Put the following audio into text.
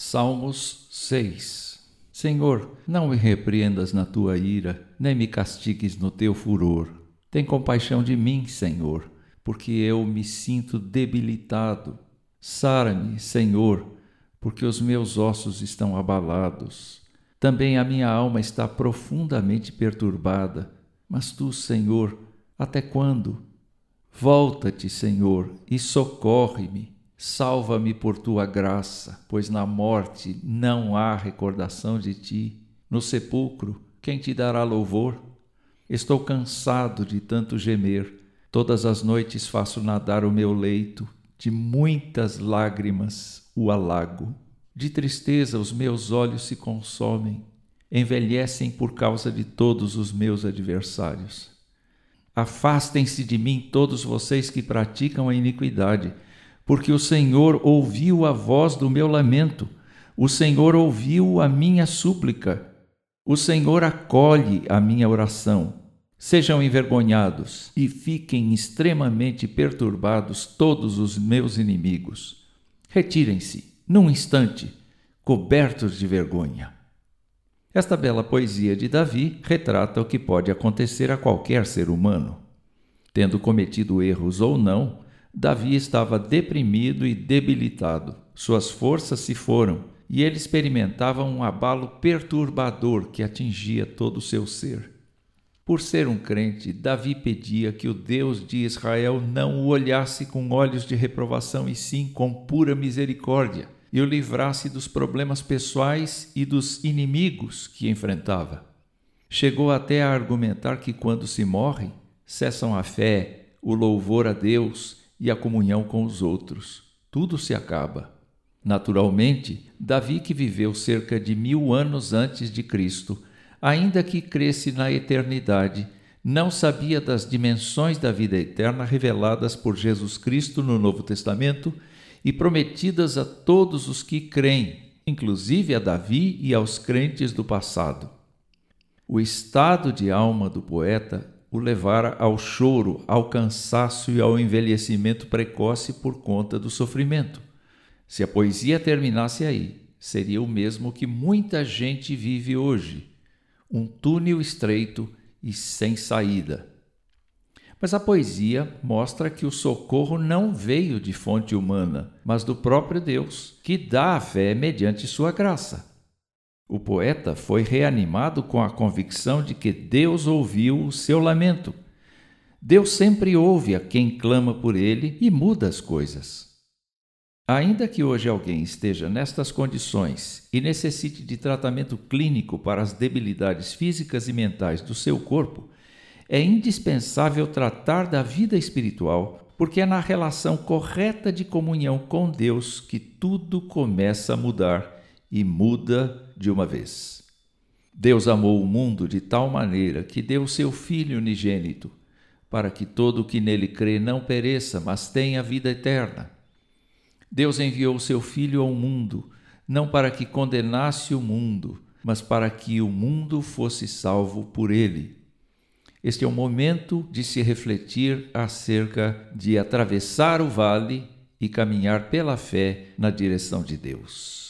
Salmos 6 Senhor, não me repreendas na tua ira, nem me castigues no teu furor. Tem compaixão de mim, Senhor, porque eu me sinto debilitado. Sara-me, Senhor, porque os meus ossos estão abalados. Também a minha alma está profundamente perturbada. Mas tu, Senhor, até quando? Volta-te, Senhor, e socorre-me. Salva-me por tua graça, pois na morte não há recordação de ti. No sepulcro, quem te dará louvor? Estou cansado de tanto gemer. Todas as noites faço nadar o meu leito, de muitas lágrimas o alago. De tristeza os meus olhos se consomem, envelhecem por causa de todos os meus adversários. Afastem-se de mim todos vocês que praticam a iniquidade porque o Senhor ouviu a voz do meu lamento, o Senhor ouviu a minha súplica, o Senhor acolhe a minha oração. Sejam envergonhados e fiquem extremamente perturbados todos os meus inimigos. Retirem-se, num instante, cobertos de vergonha. Esta bela poesia de Davi retrata o que pode acontecer a qualquer ser humano. Tendo cometido erros ou não, Davi estava deprimido e debilitado. Suas forças se foram e ele experimentava um abalo perturbador que atingia todo o seu ser. Por ser um crente, Davi pedia que o Deus de Israel não o olhasse com olhos de reprovação e sim com pura misericórdia e o livrasse dos problemas pessoais e dos inimigos que enfrentava. Chegou até a argumentar que quando se morre, cessam a fé, o louvor a Deus e a comunhão com os outros. Tudo se acaba. Naturalmente, Davi, que viveu cerca de mil anos antes de Cristo, ainda que cresce na eternidade, não sabia das dimensões da vida eterna reveladas por Jesus Cristo no Novo Testamento e prometidas a todos os que creem, inclusive a Davi e aos crentes do passado. O estado de alma do poeta o levara ao choro, ao cansaço e ao envelhecimento precoce por conta do sofrimento. Se a poesia terminasse aí, seria o mesmo que muita gente vive hoje: um túnel estreito e sem saída. Mas a poesia mostra que o socorro não veio de fonte humana, mas do próprio Deus, que dá a fé mediante sua graça. O poeta foi reanimado com a convicção de que Deus ouviu o seu lamento. Deus sempre ouve a quem clama por ele e muda as coisas. Ainda que hoje alguém esteja nestas condições e necessite de tratamento clínico para as debilidades físicas e mentais do seu corpo, é indispensável tratar da vida espiritual, porque é na relação correta de comunhão com Deus que tudo começa a mudar e muda de uma vez. Deus amou o mundo de tal maneira que deu seu Filho unigênito, para que todo o que nele crê não pereça, mas tenha vida eterna. Deus enviou seu Filho ao mundo, não para que condenasse o mundo, mas para que o mundo fosse salvo por ele. Este é o momento de se refletir acerca de atravessar o vale e caminhar pela fé na direção de Deus.